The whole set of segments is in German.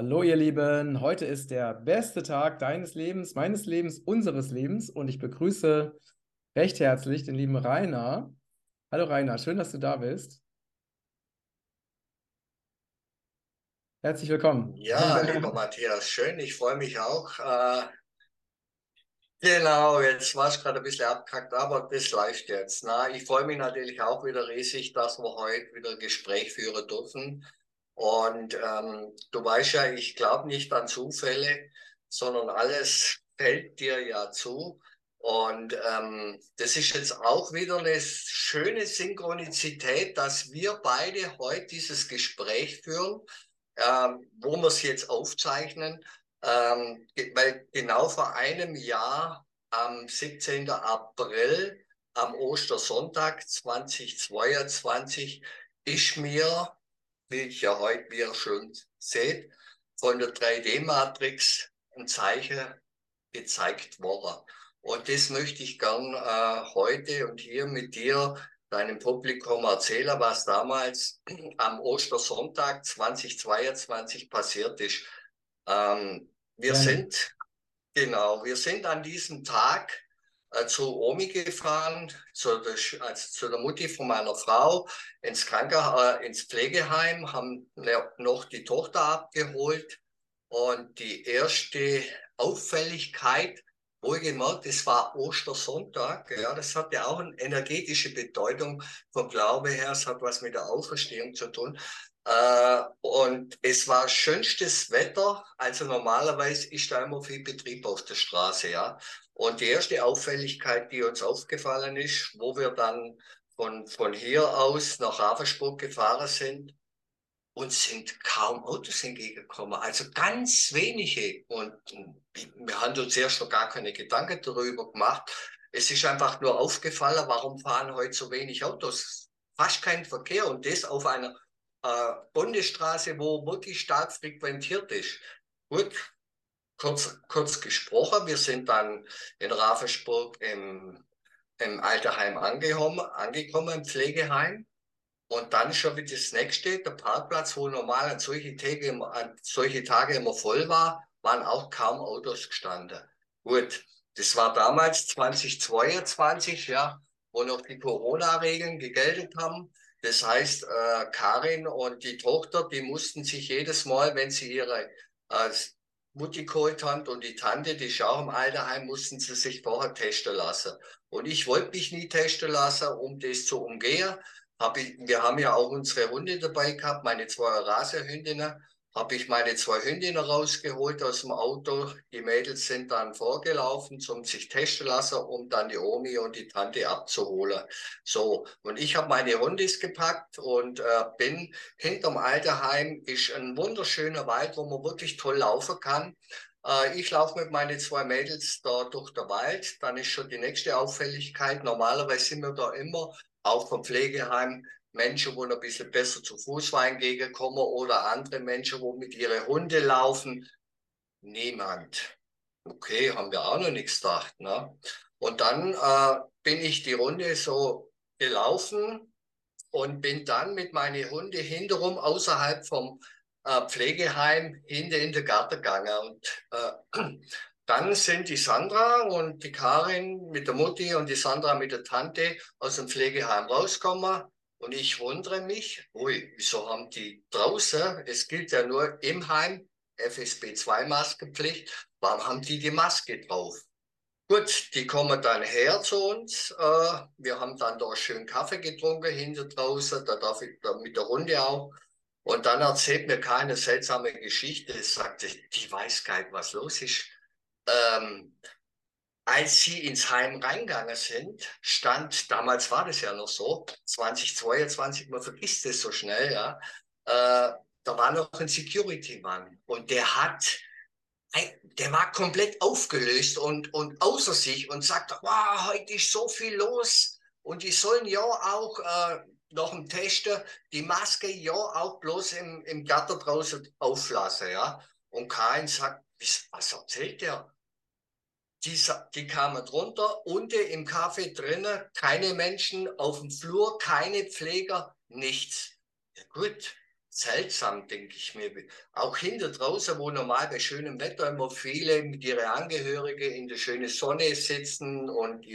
Hallo ihr Lieben, heute ist der beste Tag deines Lebens, meines Lebens, unseres Lebens und ich begrüße recht herzlich den lieben Rainer. Hallo Rainer, schön, dass du da bist. Herzlich willkommen. Ja, lieber Matthias, schön, ich freue mich auch. Äh, genau, jetzt war es gerade ein bisschen abgekackt, aber das läuft jetzt. Na, ich freue mich natürlich auch wieder riesig, dass wir heute wieder ein Gespräch führen dürfen. Und ähm, du weißt ja, ich glaube nicht an Zufälle, sondern alles fällt dir ja zu. Und ähm, das ist jetzt auch wieder eine schöne Synchronizität, dass wir beide heute dieses Gespräch führen, ähm, wo wir es jetzt aufzeichnen. Ähm, weil genau vor einem Jahr, am 17. April, am Ostersonntag 2022, ist mir wie ich ja heute, wie ihr schon seht, von der 3D-Matrix ein Zeichen gezeigt worden. Und das möchte ich gern äh, heute und hier mit dir, deinem Publikum erzählen, was damals am Ostersonntag 2022 passiert ist. Ähm, wir ja. sind, genau, wir sind an diesem Tag zu Omi gefahren, zu der, also zu der Mutti von meiner Frau, ins Krankenhaus, äh, ins Pflegeheim, haben noch die Tochter abgeholt. Und die erste Auffälligkeit, wohlgemerkt, es war Ostersonntag, ja, das hat ja auch eine energetische Bedeutung vom Glaube her, es hat was mit der Auferstehung zu tun. Äh, und es war schönstes Wetter, also normalerweise ist da immer viel Betrieb auf der Straße, ja. Und die erste Auffälligkeit, die uns aufgefallen ist, wo wir dann von, von hier aus nach Ravensburg gefahren sind, uns sind kaum Autos entgegengekommen, also ganz wenige. Und wir haben uns erst noch gar keine Gedanken darüber gemacht. Es ist einfach nur aufgefallen, warum fahren heute so wenig Autos? Fast kein Verkehr und das auf einer äh, Bundesstraße, wo wirklich stark frequentiert ist. Gut, kurz, kurz gesprochen, wir sind dann in Ravensburg im, im Alterheim angekommen, angekommen, im Pflegeheim. Und dann schon wie das nächste, der Parkplatz, wo normal an solche Tage, an solche Tage immer voll war, waren auch kaum Autos gestanden. Gut, das war damals 2022, ja, wo noch die Corona-Regeln gegeltet haben. Das heißt, äh, Karin und die Tochter, die mussten sich jedes Mal, wenn sie ihre äh, Mutti geholt haben und die Tante, die ist im Alterheim, mussten sie sich vorher testen lassen. Und ich wollte mich nie testen lassen, um das zu umgehen. Hab ich, wir haben ja auch unsere Hunde dabei gehabt, meine zwei Rasehündinnen habe ich meine zwei Hündinnen rausgeholt aus dem Auto. Die Mädels sind dann vorgelaufen, zum sich testen lassen, um dann die Omi und die Tante abzuholen. So, und ich habe meine Hundis gepackt und äh, bin hinterm Alterheim, ist ein wunderschöner Wald, wo man wirklich toll laufen kann. Äh, ich laufe mit meinen zwei Mädels da durch den Wald. Dann ist schon die nächste Auffälligkeit. Normalerweise sind wir da immer, auch vom Pflegeheim, Menschen, wo ein bisschen besser zu Fuß entgegenkommen oder andere Menschen, wo mit ihren Hunden laufen. Niemand. Okay, haben wir auch noch nichts gedacht. Ne? Und dann äh, bin ich die Runde so gelaufen und bin dann mit meinen Hunden hinterrum außerhalb vom äh, Pflegeheim hinter in den Garten gegangen. Und äh, dann sind die Sandra und die Karin mit der Mutti und die Sandra mit der Tante aus dem Pflegeheim rausgekommen. Und ich wundere mich, ui, wieso haben die draußen, es gilt ja nur im Heim, FSB 2 Maskenpflicht, warum haben die die Maske drauf? Gut, die kommen dann her zu uns. Äh, wir haben dann da schön Kaffee getrunken hinter draußen, da darf ich da mit der Runde auch. Und dann erzählt mir keine seltsame Geschichte. Es sagte, die weiß gar nicht, was los ist. Ähm, als sie ins Heim reingegangen sind, stand, damals war das ja noch so, 2022, man vergisst es so schnell, ja, äh, da war noch ein Security-Mann und der hat, der war komplett aufgelöst und, und außer sich und sagte, wow, heute ist so viel los und die sollen ja auch äh, noch im Testen die Maske ja auch bloß im, im draußen auflassen, ja. Und Karin sagt, was erzählt der? Die, die kamen drunter, unten im Café drinnen, keine Menschen auf dem Flur, keine Pfleger, nichts. Ja gut, seltsam, denke ich mir. Auch hinter draußen, wo normal bei schönem Wetter immer viele mit ihren Angehörigen in der schönen Sonne sitzen und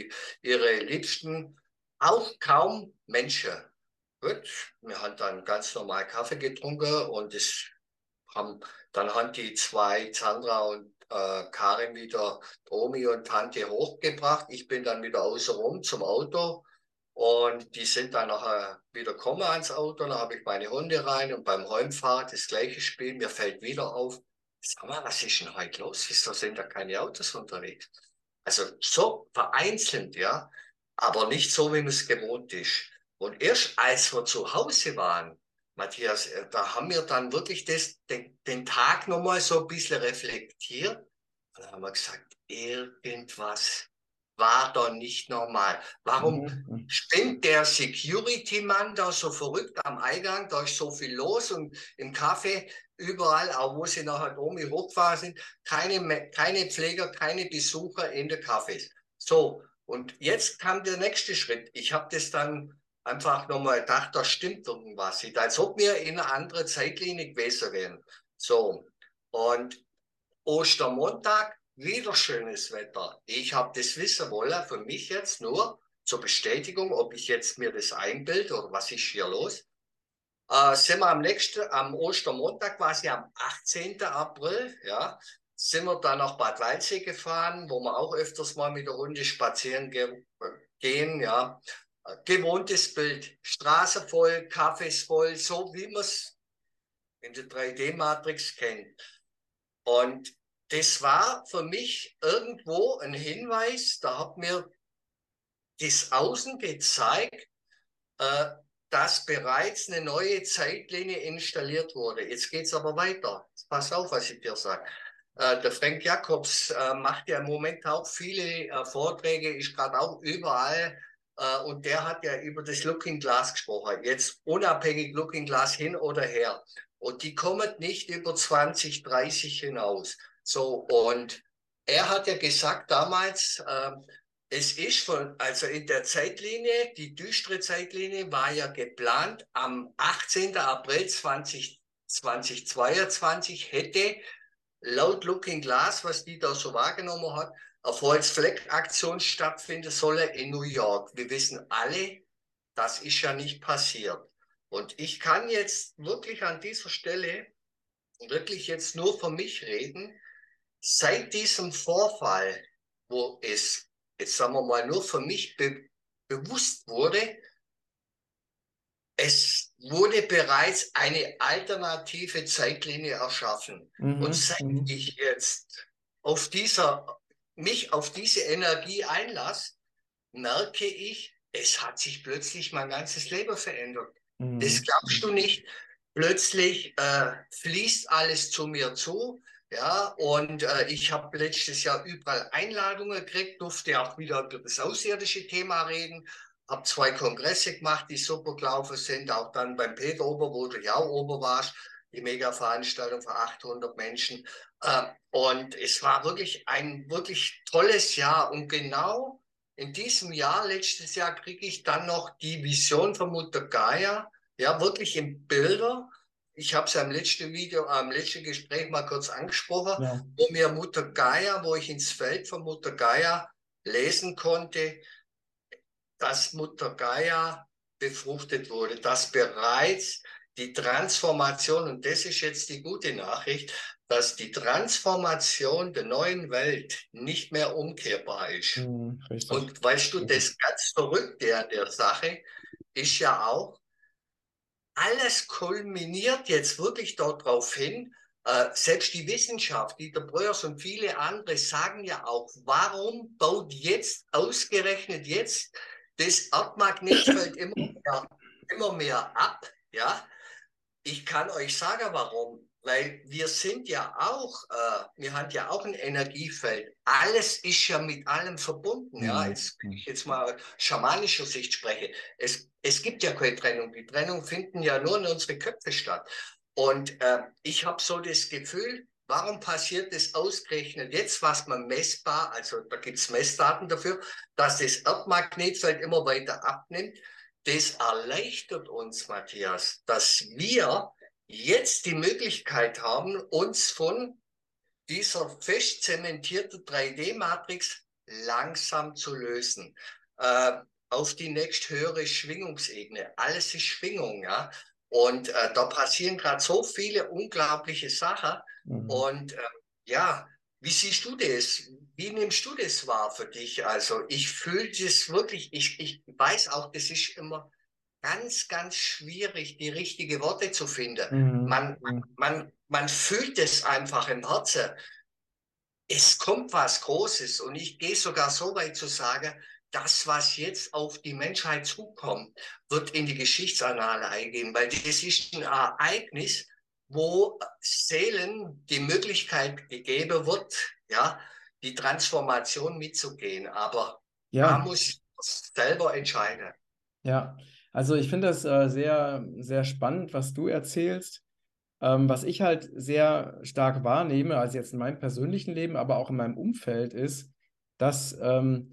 ihre Liebsten, auch kaum Menschen. Gut, wir haben dann ganz normal Kaffee getrunken und es haben, dann haben die zwei, Sandra und äh, Karin wieder Omi und Tante hochgebracht. Ich bin dann wieder außenrum zum Auto und die sind dann nachher wieder gekommen ans Auto. Dann habe ich meine Hunde rein und beim Heimfahren das gleiche Spiel. Mir fällt wieder auf, sag mal, was ist denn heute los? Wieso sind da keine Autos unterwegs? Also so vereinzelt, ja, aber nicht so, wie es gewohnt ist. Und erst als wir zu Hause waren, Matthias, äh, da haben wir dann wirklich das, den, den Tag nochmal so ein bisschen reflektiert. Und dann haben wir gesagt, irgendwas war da nicht normal. Warum mhm. spinnt der Security-Mann da so verrückt am Eingang? Da ist so viel los und im Café überall, auch wo sie nachher oben hochgefahren sind, keine, keine Pfleger, keine Besucher in der Cafés. So, und jetzt kam der nächste Schritt. Ich habe das dann einfach nochmal gedacht, da stimmt irgendwas nicht. Als ob wir in einer anderen Zeitlinie gewesen wären. So, und Ostermontag, wieder schönes Wetter. Ich habe das wissen wollen, für mich jetzt nur zur Bestätigung, ob ich jetzt mir das einbilde oder was ist hier los. Äh, sind wir am nächsten, am Ostermontag, quasi am 18. April, ja, sind wir dann nach Bad Waldsee gefahren, wo wir auch öfters mal mit der Runde spazieren ge gehen, ja gewohntes Bild. Straße voll, Cafés voll, so wie man es in der 3D-Matrix kennt. Und das war für mich irgendwo ein Hinweis, da hat mir das Außen gezeigt, äh, dass bereits eine neue Zeitlinie installiert wurde. Jetzt geht es aber weiter. Pass auf, was ich dir sage. Äh, der Frank Jacobs äh, macht ja im Moment auch viele äh, Vorträge, ist gerade auch überall äh, und der hat ja über das Looking Glass gesprochen. Jetzt unabhängig Looking Glass hin oder her. Und die kommen nicht über 2030 hinaus. So, und er hat ja gesagt damals, äh, es ist von, also in der Zeitlinie, die düstere Zeitlinie war ja geplant, am 18. April 20, 2022 hätte laut Looking Glass, was die da so wahrgenommen hat, Erfolgsfleck-Aktion stattfinden solle in New York. Wir wissen alle, das ist ja nicht passiert. Und ich kann jetzt wirklich an dieser Stelle wirklich jetzt nur für mich reden. Seit diesem Vorfall, wo es, jetzt sagen wir mal, nur für mich be bewusst wurde, es wurde bereits eine alternative Zeitlinie erschaffen. Mhm. Und seit mhm. ich jetzt auf dieser mich auf diese Energie einlasse, merke ich, es hat sich plötzlich mein ganzes Leben verändert. Mhm. Das glaubst du nicht. Plötzlich äh, fließt alles zu mir zu. Ja, und äh, ich habe letztes Jahr überall Einladungen gekriegt, durfte auch wieder über das außerirdische Thema reden, habe zwei Kongresse gemacht, die super gelaufen sind, auch dann beim Peter Ober, wo du ja auch ober warst, die Mega-Veranstaltung für 800 Menschen. Äh, und es war wirklich ein wirklich tolles Jahr. Und genau in diesem Jahr, letztes Jahr, kriege ich dann noch die Vision von Mutter Gaia, ja, wirklich in Bilder. Ich habe es am letzten Video, am letzten Gespräch mal kurz angesprochen, ja. wo mir Mutter Gaia, wo ich ins Feld von Mutter Gaia lesen konnte, dass Mutter Gaia befruchtet wurde, dass bereits die Transformation, und das ist jetzt die gute Nachricht, dass die Transformation der neuen Welt nicht mehr umkehrbar ist. Mhm, und weißt du, das ganz Verrückte an der Sache ist ja auch, alles kulminiert jetzt wirklich darauf hin, äh, selbst die Wissenschaft, Dieter Breuers und viele andere sagen ja auch, warum baut jetzt ausgerechnet jetzt das Erdmagnetfeld immer mehr, immer mehr ab? Ja, ich kann euch sagen, warum. Weil wir sind ja auch, äh, wir haben ja auch ein Energiefeld. Alles ist ja mit allem verbunden. Mhm. Ja, jetzt, jetzt mal schamanischer Sicht spreche. Es, es gibt ja keine Trennung. Die Trennung finden ja nur in unsere Köpfe statt. Und äh, ich habe so das Gefühl, warum passiert das ausgerechnet jetzt, was man messbar, also da gibt es Messdaten dafür, dass das Erdmagnetfeld immer weiter abnimmt das erleichtert uns, Matthias, dass wir jetzt die Möglichkeit haben, uns von dieser fest zementierten 3D-Matrix langsam zu lösen. Äh, auf die nächsthöhere Schwingungsebene. Alles ist Schwingung, ja. Und äh, da passieren gerade so viele unglaubliche Sachen. Mhm. Und äh, ja, wie siehst du das? Wie nimmst du das wahr für dich? Also ich fühle das wirklich, ich, ich weiß auch, das ist immer ganz, ganz schwierig, die richtigen Worte zu finden. Mhm. Man, mhm. man, man fühlt es einfach im Herzen. Es kommt was Großes und ich gehe sogar so weit zu sagen, das, was jetzt auf die Menschheit zukommt, wird in die Geschichtsannale eingehen, weil das ist ein Ereignis, wo Seelen die Möglichkeit gegeben wird, ja, die Transformation mitzugehen. Aber ja. da muss selber entscheiden. Ja, also ich finde das äh, sehr, sehr spannend, was du erzählst. Ähm, was ich halt sehr stark wahrnehme, also jetzt in meinem persönlichen Leben, aber auch in meinem Umfeld, ist, dass ähm,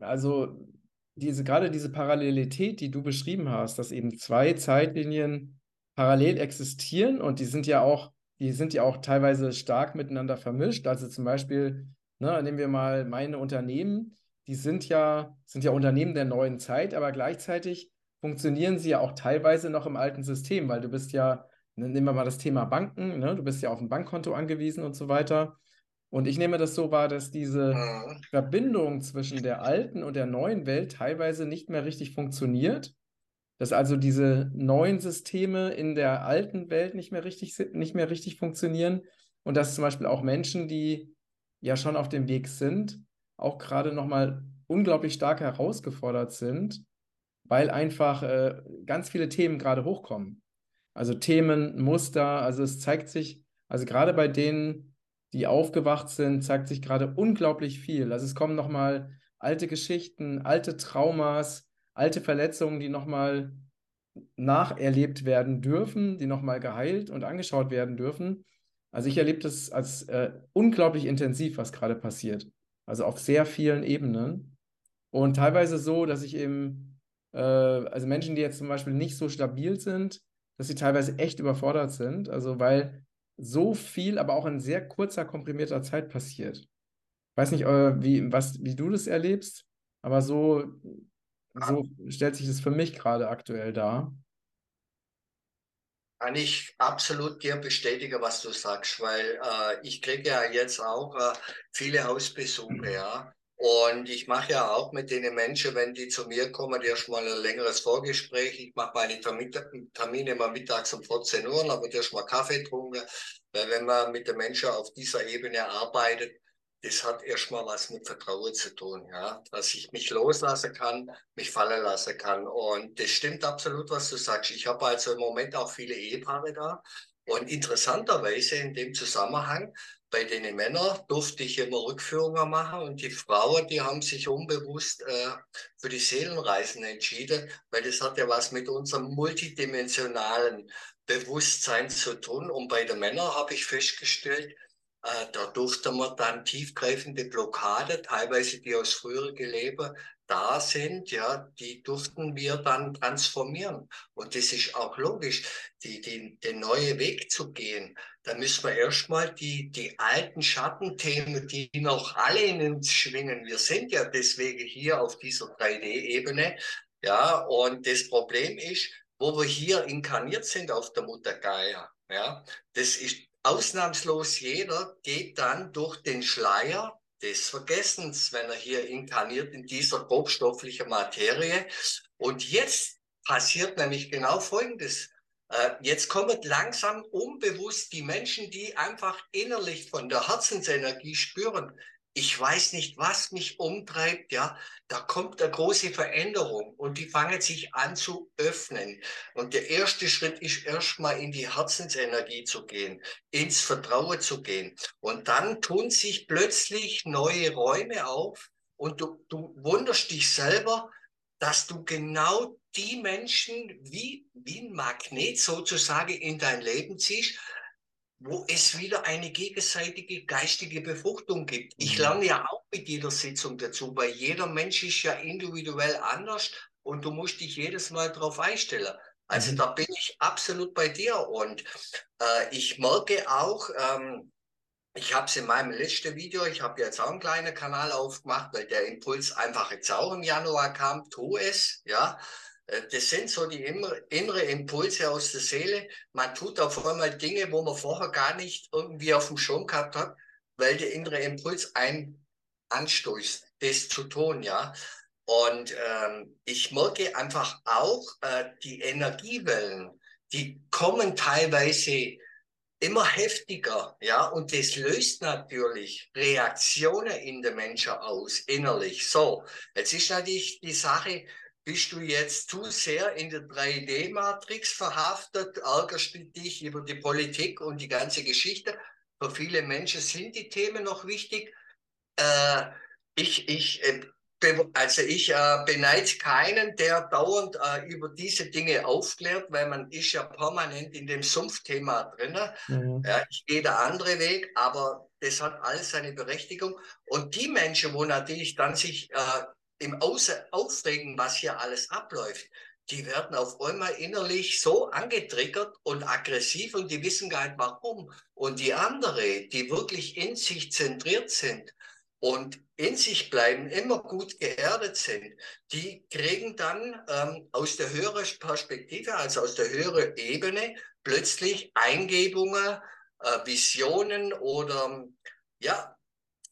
also diese, gerade diese Parallelität, die du beschrieben hast, dass eben zwei Zeitlinien parallel existieren und die sind ja auch, die sind ja auch teilweise stark miteinander vermischt. Also zum Beispiel, ne, nehmen wir mal meine Unternehmen, die sind ja, sind ja Unternehmen der neuen Zeit, aber gleichzeitig funktionieren sie ja auch teilweise noch im alten System, weil du bist ja, ne, nehmen wir mal das Thema Banken, ne, du bist ja auf ein Bankkonto angewiesen und so weiter. Und ich nehme das so wahr, dass diese mhm. Verbindung zwischen der alten und der neuen Welt teilweise nicht mehr richtig funktioniert. Dass also diese neuen Systeme in der alten Welt nicht mehr richtig, nicht mehr richtig funktionieren. Und dass zum Beispiel auch Menschen, die ja schon auf dem Weg sind, auch gerade nochmal unglaublich stark herausgefordert sind, weil einfach äh, ganz viele Themen gerade hochkommen. Also Themen, Muster, also es zeigt sich, also gerade bei denen, die aufgewacht sind, zeigt sich gerade unglaublich viel. Also es kommen nochmal alte Geschichten, alte Traumas, alte Verletzungen, die nochmal nacherlebt werden dürfen, die nochmal geheilt und angeschaut werden dürfen. Also ich erlebe das als äh, unglaublich intensiv, was gerade passiert. Also auf sehr vielen Ebenen. Und teilweise so, dass ich eben, äh, also Menschen, die jetzt zum Beispiel nicht so stabil sind, dass sie teilweise echt überfordert sind. Also weil so viel, aber auch in sehr kurzer, komprimierter Zeit passiert. Ich weiß nicht, äh, wie, was, wie du das erlebst, aber so, so stellt sich das für mich gerade aktuell dar. Kann ich absolut dir bestätigen, was du sagst, weil äh, ich kriege ja jetzt auch äh, viele Hausbesuche, ja. Und ich mache ja auch mit den Menschen, wenn die zu mir kommen, erstmal ein längeres Vorgespräch. Ich mache meine Termine immer mittags um 14 Uhr, dann wird erstmal Kaffee getrunken. Weil wenn man mit den Menschen auf dieser Ebene arbeitet, das hat erstmal was mit Vertrauen zu tun, ja, dass ich mich loslassen kann, mich fallen lassen kann. Und das stimmt absolut, was du sagst. Ich habe also im Moment auch viele Ehepaare da. Und interessanterweise in dem Zusammenhang bei den Männern durfte ich immer Rückführungen machen und die Frauen, die haben sich unbewusst äh, für die Seelenreisen entschieden, weil das hat ja was mit unserem multidimensionalen Bewusstsein zu tun. Und bei den Männern habe ich festgestellt, da durfte man dann tiefgreifende Blockade, teilweise die aus früheren Leben da sind, ja, die durften wir dann transformieren. Und das ist auch logisch, die, die, den neuen Weg zu gehen. Da müssen wir erstmal die, die alten Schattenthemen, die noch alle in uns schwingen. Wir sind ja deswegen hier auf dieser 3D-Ebene. Ja, und das Problem ist, wo wir hier inkarniert sind auf der Mutter Gaia. Ja, das ist ausnahmslos jeder geht dann durch den Schleier des Vergessens, wenn er hier inkarniert in dieser grobstofflichen Materie. Und jetzt passiert nämlich genau Folgendes. Äh, jetzt kommen langsam unbewusst die Menschen, die einfach innerlich von der Herzensenergie spüren, ich weiß nicht, was mich umtreibt, ja, da kommt eine große Veränderung und die fangen sich an zu öffnen. Und der erste Schritt ist erstmal in die Herzensenergie zu gehen, ins Vertrauen zu gehen. Und dann tun sich plötzlich neue Räume auf und du, du wunderst dich selber, dass du genau die Menschen wie, wie ein Magnet sozusagen in dein Leben ziehst, wo es wieder eine gegenseitige geistige Befruchtung gibt. Ich mhm. lerne ja auch mit jeder Sitzung dazu, weil jeder Mensch ist ja individuell anders und du musst dich jedes Mal darauf einstellen. Also mhm. da bin ich absolut bei dir und äh, ich merke auch, ähm, ich habe es in meinem letzten Video, ich habe jetzt auch einen kleinen Kanal aufgemacht, weil der Impuls einfach jetzt auch im Januar kam, tu es, ja. Äh, das sind so die innere Impulse aus der Seele. Man tut auf einmal Dinge, wo man vorher gar nicht irgendwie auf dem Schirm gehabt hat, weil der innere Impuls ein anstößt, das zu tun, ja. Und ähm, ich merke einfach auch, äh, die Energiewellen, die kommen teilweise immer heftiger, ja, und das löst natürlich Reaktionen in den Menschen aus, innerlich. So, jetzt ist natürlich die Sache, bist du jetzt zu sehr in der 3D-Matrix verhaftet, ärgerst du dich über die Politik und die ganze Geschichte. Für viele Menschen sind die Themen noch wichtig. Äh, ich, ich, äh, also ich äh, beneide keinen, der dauernd äh, über diese Dinge aufklärt, weil man ist ja permanent in dem Sumpfthema drin. Mhm. Ja, ich gehe der andere Weg, aber das hat alles seine Berechtigung. Und die Menschen, wo natürlich dann sich äh, im Außen aufregen, was hier alles abläuft, die werden auf einmal innerlich so angetriggert und aggressiv und die wissen gar nicht warum. Und die andere, die wirklich in sich zentriert sind, und in sich bleiben, immer gut geerdet sind, die kriegen dann ähm, aus der höheren Perspektive, also aus der höheren Ebene, plötzlich Eingebungen, äh, Visionen oder ja,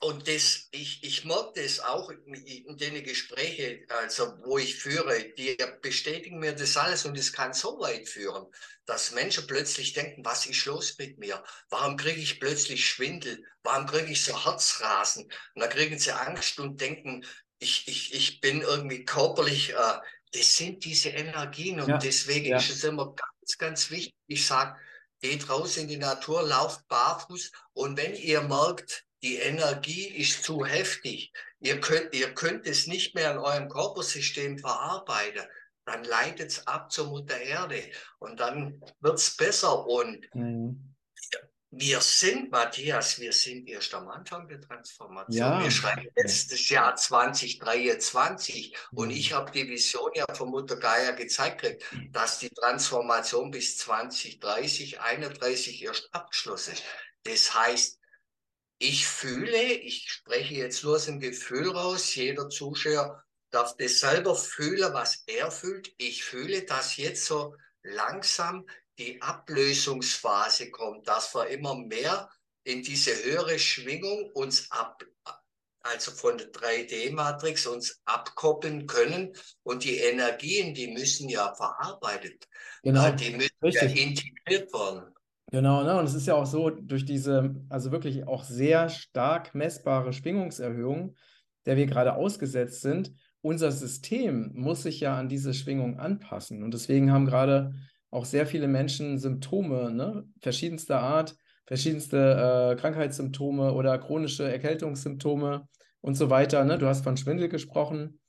und das, ich, ich merke das auch in den Gesprächen, also wo ich führe, die bestätigen mir das alles und es kann so weit führen, dass Menschen plötzlich denken, was ist los mit mir? Warum kriege ich plötzlich Schwindel? Warum kriege ich so Herzrasen? Und dann kriegen sie Angst und denken, ich, ich, ich bin irgendwie körperlich, äh, das sind diese Energien und ja, deswegen ja. ist es immer ganz, ganz wichtig. Ich sage, geht raus in die Natur, lauft barfuß und wenn ihr merkt, die Energie ist zu heftig. Ihr könnt, ihr könnt es nicht mehr in eurem Körpersystem verarbeiten. Dann leitet es ab zur Mutter Erde und dann wird es besser. Und mhm. wir sind, Matthias, wir sind erst am Anfang der Transformation. Ja. Wir schreiben jetzt das Jahr 2023 mhm. und ich habe die Vision ja von Mutter Gaia gezeigt, dass die Transformation bis 2030, 2031 erst abgeschlossen ist. Das heißt, ich fühle, ich spreche jetzt nur aus dem Gefühl raus, jeder Zuschauer darf das selber fühlen, was er fühlt. Ich fühle, dass jetzt so langsam die Ablösungsphase kommt, dass wir immer mehr in diese höhere Schwingung uns ab, also von der 3D-Matrix uns abkoppeln können und die Energien, die müssen ja verarbeitet, genau. die müssen Richtig. ja integriert werden. Genau, ne? Und es ist ja auch so, durch diese, also wirklich auch sehr stark messbare Schwingungserhöhung, der wir gerade ausgesetzt sind, unser System muss sich ja an diese Schwingung anpassen. Und deswegen haben gerade auch sehr viele Menschen Symptome, ne? verschiedenster Art, verschiedenste äh, Krankheitssymptome oder chronische Erkältungssymptome und so weiter. Ne? Du hast von Schwindel gesprochen.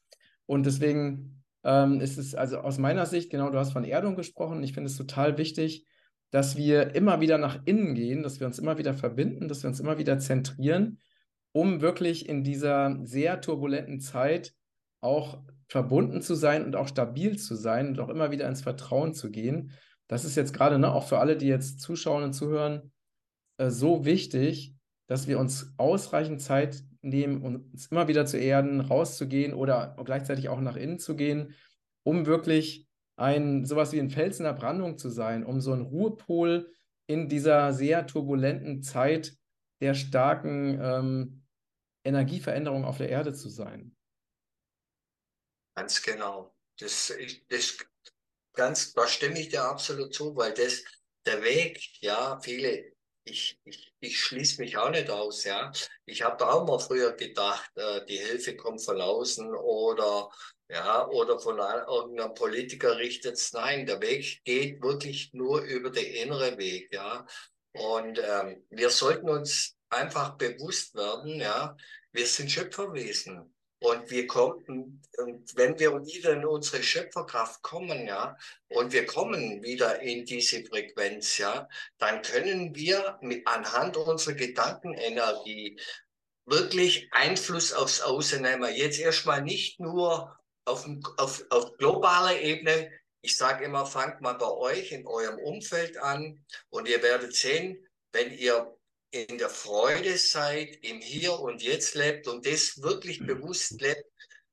Und deswegen ähm, ist es, also aus meiner Sicht, genau, du hast von Erdung gesprochen. Ich finde es total wichtig, dass wir immer wieder nach innen gehen, dass wir uns immer wieder verbinden, dass wir uns immer wieder zentrieren, um wirklich in dieser sehr turbulenten Zeit auch verbunden zu sein und auch stabil zu sein und auch immer wieder ins Vertrauen zu gehen. Das ist jetzt gerade ne, auch für alle, die jetzt zuschauen und zuhören, äh, so wichtig, dass wir uns ausreichend Zeit nehmen, uns immer wieder zu erden, rauszugehen oder gleichzeitig auch nach innen zu gehen, um wirklich ein sowas wie ein Fels in der Brandung zu sein, um so ein Ruhepol in dieser sehr turbulenten Zeit der starken ähm, Energieveränderung auf der Erde zu sein. Ganz genau. Das, das, ganz, da stimme ich dir absolut zu, weil das der Weg, ja, viele, ich, ich, ich schließe mich auch nicht aus, ja. Ich habe da auch mal früher gedacht, äh, die Hilfe kommt von außen oder ja, oder von irgendeinem Politiker richtet nein, der Weg geht wirklich nur über den inneren Weg, ja. Und ähm, wir sollten uns einfach bewusst werden, ja, wir sind Schöpferwesen. Und wir kommen, und wenn wir wieder in unsere Schöpferkraft kommen, ja, und wir kommen wieder in diese Frequenz, ja, dann können wir mit, anhand unserer Gedankenenergie wirklich Einfluss aufs Außen nehmen. Jetzt erstmal nicht nur auf, auf, auf globaler Ebene Ich sage immer, fangt mal bei euch in eurem Umfeld an und ihr werdet sehen, wenn ihr in der Freude seid, im Hier und Jetzt lebt und das wirklich bewusst lebt,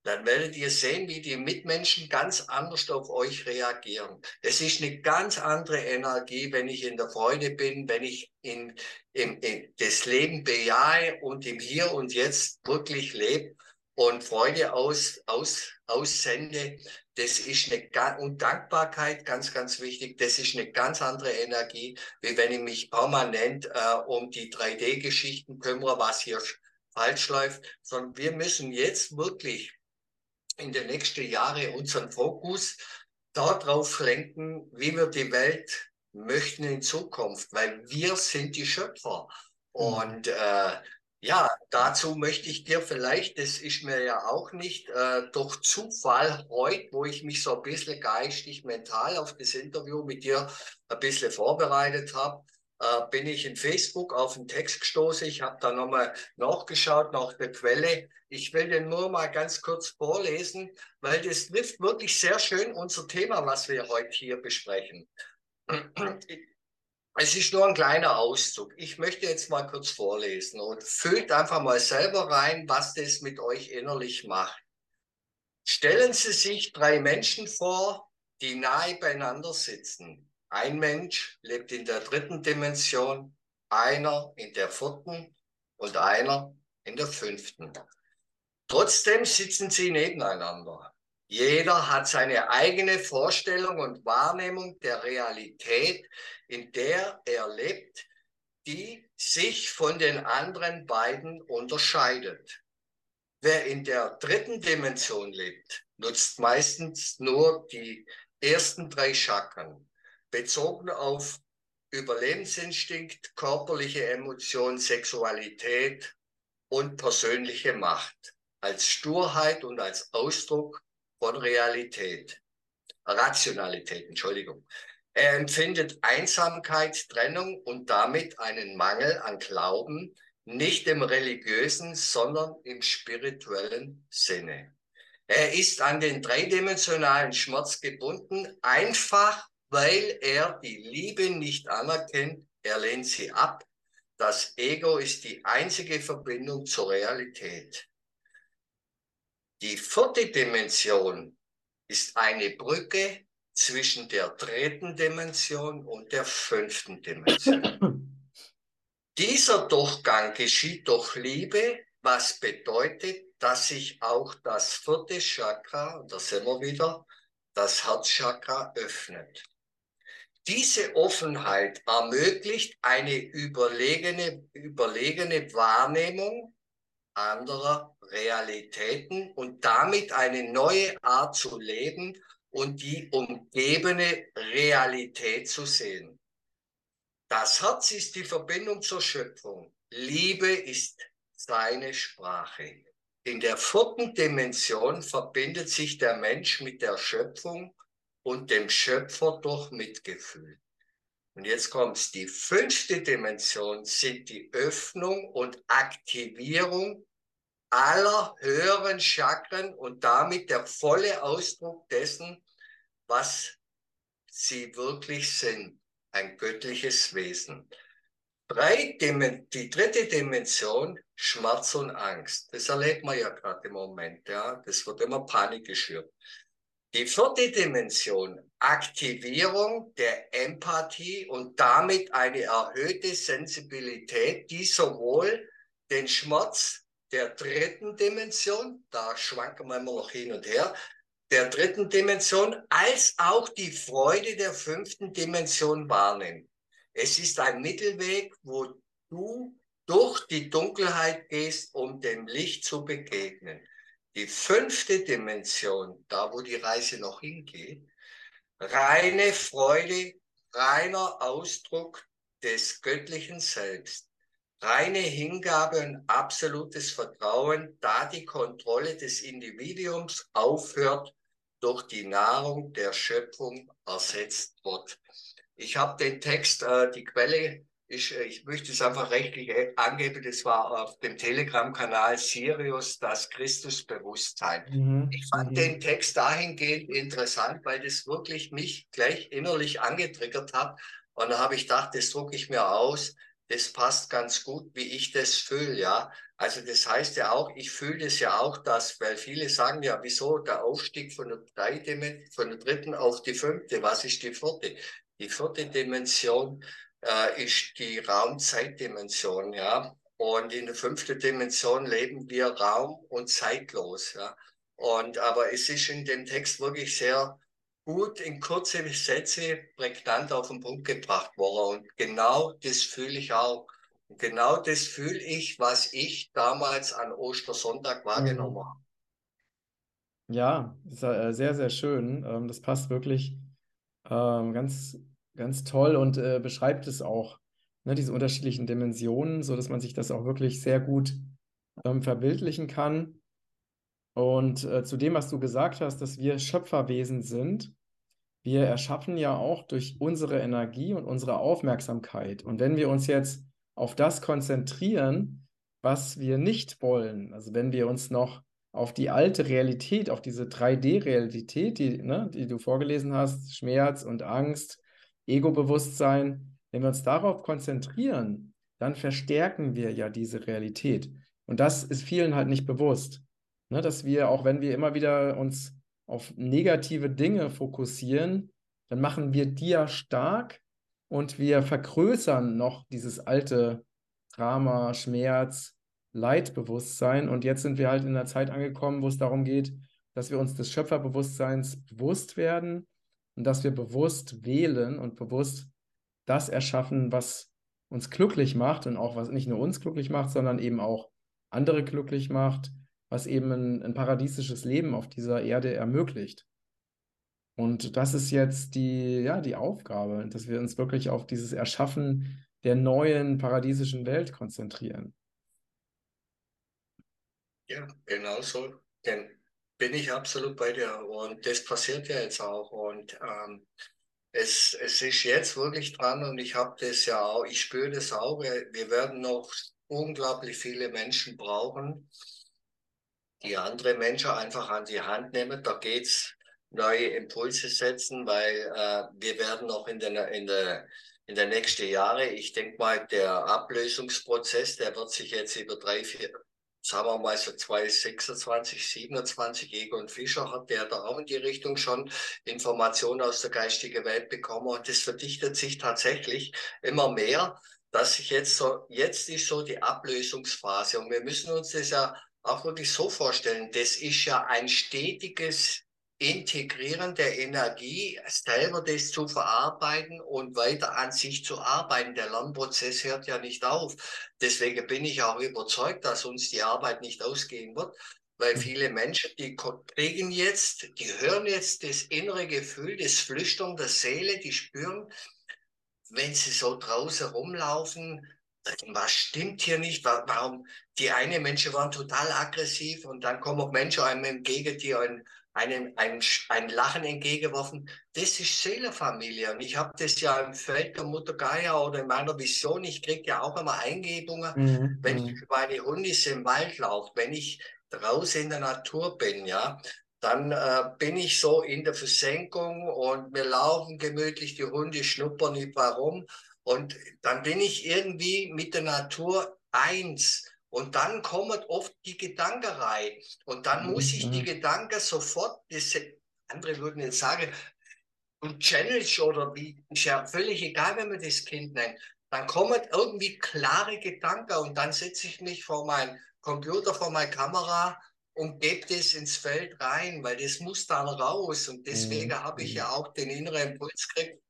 dann werdet ihr sehen, wie die Mitmenschen ganz anders auf euch reagieren. Es ist eine ganz andere Energie, wenn ich in der Freude bin, wenn ich in, in, in das Leben bejahe und im Hier und Jetzt wirklich lebe und Freude aus, aus, aussende. Das ist eine und Dankbarkeit, ganz, ganz wichtig. Das ist eine ganz andere Energie, wie wenn ich mich permanent äh, um die 3D-Geschichten kümmere, was hier falsch läuft, sondern wir müssen jetzt wirklich in den nächsten Jahren unseren Fokus darauf lenken, wie wir die Welt möchten in Zukunft, weil wir sind die Schöpfer. Mhm. Und äh, ja, dazu möchte ich dir vielleicht, das ist mir ja auch nicht äh, durch Zufall heute, wo ich mich so ein bisschen geistig, mental auf das Interview mit dir ein bisschen vorbereitet habe, äh, bin ich in Facebook auf einen Text gestoßen. Ich habe da nochmal nachgeschaut nach der Quelle. Ich will den nur mal ganz kurz vorlesen, weil das trifft wirklich sehr schön unser Thema, was wir heute hier besprechen. Es ist nur ein kleiner Auszug. Ich möchte jetzt mal kurz vorlesen und fühlt einfach mal selber rein, was das mit euch innerlich macht. Stellen Sie sich drei Menschen vor, die nahe beieinander sitzen. Ein Mensch lebt in der dritten Dimension, einer in der vierten und einer in der fünften. Trotzdem sitzen sie nebeneinander. Jeder hat seine eigene Vorstellung und Wahrnehmung der Realität, in der er lebt, die sich von den anderen beiden unterscheidet. Wer in der dritten Dimension lebt, nutzt meistens nur die ersten drei Chakren, bezogen auf Überlebensinstinkt, körperliche Emotion, Sexualität und persönliche Macht als Sturheit und als Ausdruck von Realität. Rationalität, Entschuldigung. Er empfindet Einsamkeit, Trennung und damit einen Mangel an Glauben, nicht im religiösen, sondern im spirituellen Sinne. Er ist an den dreidimensionalen Schmerz gebunden, einfach weil er die Liebe nicht anerkennt. Er lehnt sie ab. Das Ego ist die einzige Verbindung zur Realität. Die vierte Dimension ist eine Brücke zwischen der dritten Dimension und der fünften Dimension. Dieser Durchgang geschieht durch Liebe, was bedeutet, dass sich auch das vierte Chakra, und da sind wir wieder, das Herzchakra öffnet. Diese Offenheit ermöglicht eine überlegene, überlegene Wahrnehmung anderer Realitäten und damit eine neue Art zu leben und die umgebene Realität zu sehen. Das Herz ist die Verbindung zur Schöpfung. Liebe ist seine Sprache. In der vierten Dimension verbindet sich der Mensch mit der Schöpfung und dem Schöpfer durch Mitgefühl. Und jetzt kommt's. Die fünfte Dimension sind die Öffnung und Aktivierung aller höheren Chakren und damit der volle Ausdruck dessen, was sie wirklich sind. Ein göttliches Wesen. Drei, die dritte Dimension, Schmerz und Angst. Das erlebt man ja gerade im Moment. Ja? Das wird immer Panik geschürt. Die vierte Dimension, Aktivierung der Empathie und damit eine erhöhte Sensibilität, die sowohl den Schmerz der dritten Dimension, da schwanken wir immer noch hin und her, der dritten Dimension, als auch die Freude der fünften Dimension wahrnimmt. Es ist ein Mittelweg, wo du durch die Dunkelheit gehst, um dem Licht zu begegnen. Die fünfte Dimension, da wo die Reise noch hingeht, reine Freude, reiner Ausdruck des göttlichen Selbst, reine Hingabe und absolutes Vertrauen, da die Kontrolle des Individuums aufhört, durch die Nahrung der Schöpfung ersetzt wird. Ich habe den Text, äh, die Quelle ist, äh, ich möchte es einfach rechtlich äh, angeben, das war auf dem Telegram-Kanal Sirius, das Christusbewusstsein. Mhm. Ich fand mhm. den Text dahingehend interessant, weil das wirklich mich gleich innerlich angetriggert hat. Und da habe ich gedacht, das drucke ich mir aus. Das passt ganz gut, wie ich das fühle, ja. Also das heißt ja auch, ich fühle das ja auch, dass, weil viele sagen ja, wieso der Aufstieg von der, drei, von der dritten auf die fünfte, was ist die vierte? Die vierte Dimension äh, ist die Raum-Zeit-Dimension, ja. Und in der fünften Dimension leben wir raum- und zeitlos, ja. Und, aber es ist in dem Text wirklich sehr gut in kurze Sätze prägnant auf den Punkt gebracht worden. Und genau das fühle ich auch. Und genau das fühle ich, was ich damals an Ostersonntag wahrgenommen mhm. habe. Ja, äh, sehr, sehr schön. Ähm, das passt wirklich ähm, ganz, ganz toll und äh, beschreibt es auch, ne, diese unterschiedlichen Dimensionen, sodass man sich das auch wirklich sehr gut ähm, verbildlichen kann. Und äh, zu dem, was du gesagt hast, dass wir Schöpferwesen sind, wir erschaffen ja auch durch unsere Energie und unsere Aufmerksamkeit. Und wenn wir uns jetzt auf das konzentrieren, was wir nicht wollen, also wenn wir uns noch auf die alte Realität, auf diese 3D-Realität, die, ne, die du vorgelesen hast, Schmerz und Angst, Ego-Bewusstsein, wenn wir uns darauf konzentrieren, dann verstärken wir ja diese Realität. Und das ist vielen halt nicht bewusst. Ne, dass wir, auch wenn wir immer wieder uns auf negative Dinge fokussieren, dann machen wir die ja stark und wir vergrößern noch dieses alte Drama, Schmerz, Leidbewusstsein. Und jetzt sind wir halt in einer Zeit angekommen, wo es darum geht, dass wir uns des Schöpferbewusstseins bewusst werden und dass wir bewusst wählen und bewusst das erschaffen, was uns glücklich macht und auch was nicht nur uns glücklich macht, sondern eben auch andere glücklich macht, was eben ein, ein paradiesisches Leben auf dieser Erde ermöglicht. Und das ist jetzt die, ja, die Aufgabe, dass wir uns wirklich auf dieses Erschaffen der neuen paradiesischen Welt konzentrieren. Ja, genau so. Denn bin ich absolut bei dir. Und das passiert ja jetzt auch. Und ähm, es, es ist jetzt wirklich dran und ich habe das ja auch, ich spüre das auch. Wir werden noch unglaublich viele Menschen brauchen, die andere Menschen einfach an die Hand nehmen. Da geht es neue Impulse setzen, weil äh, wir werden noch in der, in der in der nächsten Jahre, ich denke mal, der Ablösungsprozess, der wird sich jetzt über drei, vier, sagen wir mal so 2026, 27, Egon Fischer hat der da auch in die Richtung schon Informationen aus der geistigen Welt bekommen und das verdichtet sich tatsächlich immer mehr, dass sich jetzt so, jetzt ist so die Ablösungsphase und wir müssen uns das ja auch wirklich so vorstellen, das ist ja ein stetiges Integrieren der Energie, selber das zu verarbeiten und weiter an sich zu arbeiten. Der Lernprozess hört ja nicht auf. Deswegen bin ich auch überzeugt, dass uns die Arbeit nicht ausgehen wird, weil hm. viele Menschen, die kriegen jetzt, die hören jetzt das innere Gefühl, das Flüstern der Seele, die spüren, wenn sie so draußen rumlaufen, was stimmt hier nicht? Warum? Die eine Menschen waren total aggressiv und dann kommen auch Menschen einem entgegen, die einen einem, ein, ein Lachen entgegengeworfen. Das ist Seelenfamilie. Und ich habe das ja im Feld der Mutter Gaia oder in meiner Vision. Ich kriege ja auch immer Eingebungen, mhm. wenn ich mhm. meine Hundis im Wald laufe, wenn ich draußen in der Natur bin, ja. Dann äh, bin ich so in der Versenkung und wir laufen gemütlich, die Hunde schnuppern nicht warum. Und dann bin ich irgendwie mit der Natur eins. Und dann kommt oft die Gedankerei. Und dann muss ich die mhm. Gedanken sofort, das, andere würden jetzt sagen, du channelst oder wie, ist ja völlig egal, wenn man das Kind nennt. Dann kommen irgendwie klare Gedanken und dann setze ich mich vor meinen Computer, vor meine Kamera und gebe das ins Feld rein, weil das muss dann raus. Und deswegen mhm. habe ich ja auch den inneren Impuls gekriegt,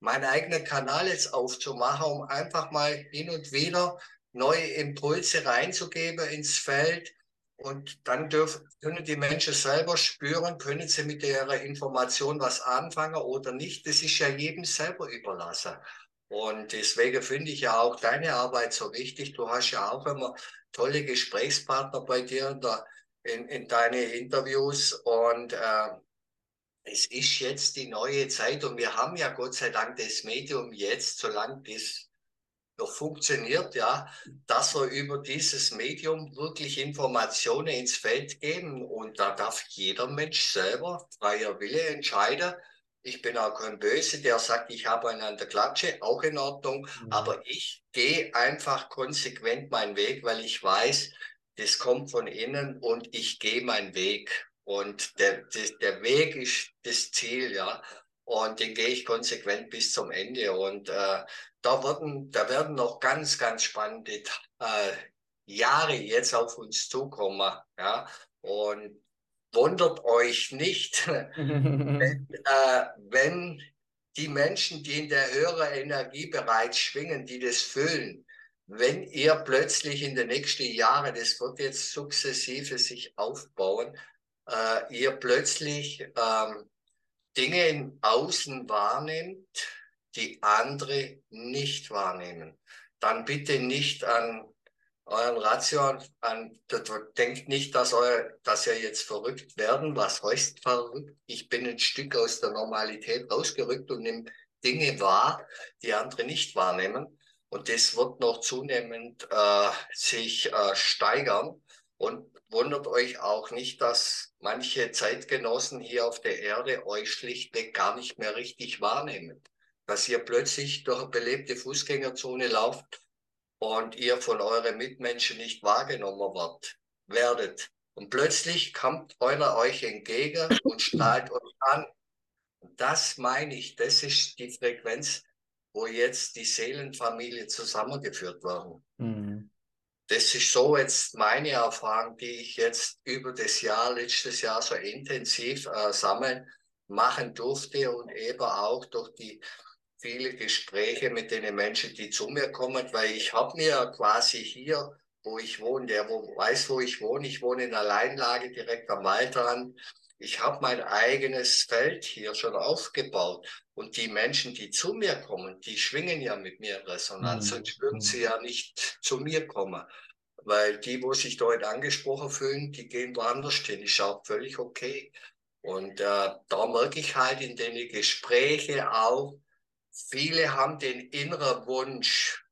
meinen eigenen Kanal jetzt aufzumachen, um einfach mal hin und wieder neue Impulse reinzugeben ins Feld. Und dann dürfen, können die Menschen selber spüren, können sie mit ihrer Information was anfangen oder nicht. Das ist ja jedem selber überlassen. Und deswegen finde ich ja auch deine Arbeit so wichtig. Du hast ja auch immer tolle Gesprächspartner bei dir in, in, in deine Interviews. Und äh, es ist jetzt die neue Zeit und wir haben ja Gott sei Dank das Medium jetzt, solange das noch funktioniert, ja, dass wir über dieses Medium wirklich Informationen ins Feld geben. Und da darf jeder Mensch selber freier Wille entscheiden. Ich bin auch kein Böse, der sagt, ich habe einen an der Klatsche, auch in Ordnung. Mhm. Aber ich gehe einfach konsequent meinen Weg, weil ich weiß, das kommt von innen und ich gehe meinen Weg. Und der, der, der Weg ist das Ziel, ja. Und den gehe ich konsequent bis zum Ende. Und äh, da, werden, da werden noch ganz, ganz spannende äh, Jahre jetzt auf uns zukommen. Ja? Und wundert euch nicht, wenn, äh, wenn die Menschen, die in der höheren Energie bereits schwingen, die das füllen, wenn ihr plötzlich in den nächsten Jahren, das wird jetzt sukzessive sich aufbauen, äh, ihr plötzlich ähm, Dinge im Außen wahrnimmt, die andere nicht wahrnehmen, dann bitte nicht an euren Ratio an, an denkt nicht, dass, euer, dass ihr jetzt verrückt werden. Was heißt verrückt? Ich bin ein Stück aus der Normalität rausgerückt und nehme Dinge wahr, die andere nicht wahrnehmen. Und das wird noch zunehmend äh, sich äh, steigern. Und wundert euch auch nicht, dass manche Zeitgenossen hier auf der Erde euch schlichtweg gar nicht mehr richtig wahrnehmen. Dass ihr plötzlich durch eine belebte Fußgängerzone lauft und ihr von euren Mitmenschen nicht wahrgenommen wird, werdet. Und plötzlich kommt einer euch entgegen und strahlt euch an. Und das meine ich, das ist die Frequenz, wo jetzt die Seelenfamilie zusammengeführt werden. Mhm das ist so jetzt meine Erfahrung, die ich jetzt über das Jahr, letztes Jahr so intensiv äh, sammeln, machen durfte und eben auch durch die viele Gespräche mit den Menschen, die zu mir kommen, weil ich habe mir quasi hier, wo ich wohne, der wo weiß, wo ich wohne, ich wohne in einer Alleinlage direkt am Waldrand, ich habe mein eigenes Feld hier schon aufgebaut. Und die Menschen, die zu mir kommen, die schwingen ja mit mir Resonanz, mhm. sonst würden sie ja nicht zu mir kommen. Weil die, wo sich dort angesprochen fühlen, die gehen woanders hin. Ist auch völlig okay. Und äh, da merke ich halt in den Gesprächen auch, viele haben den inneren Wunsch,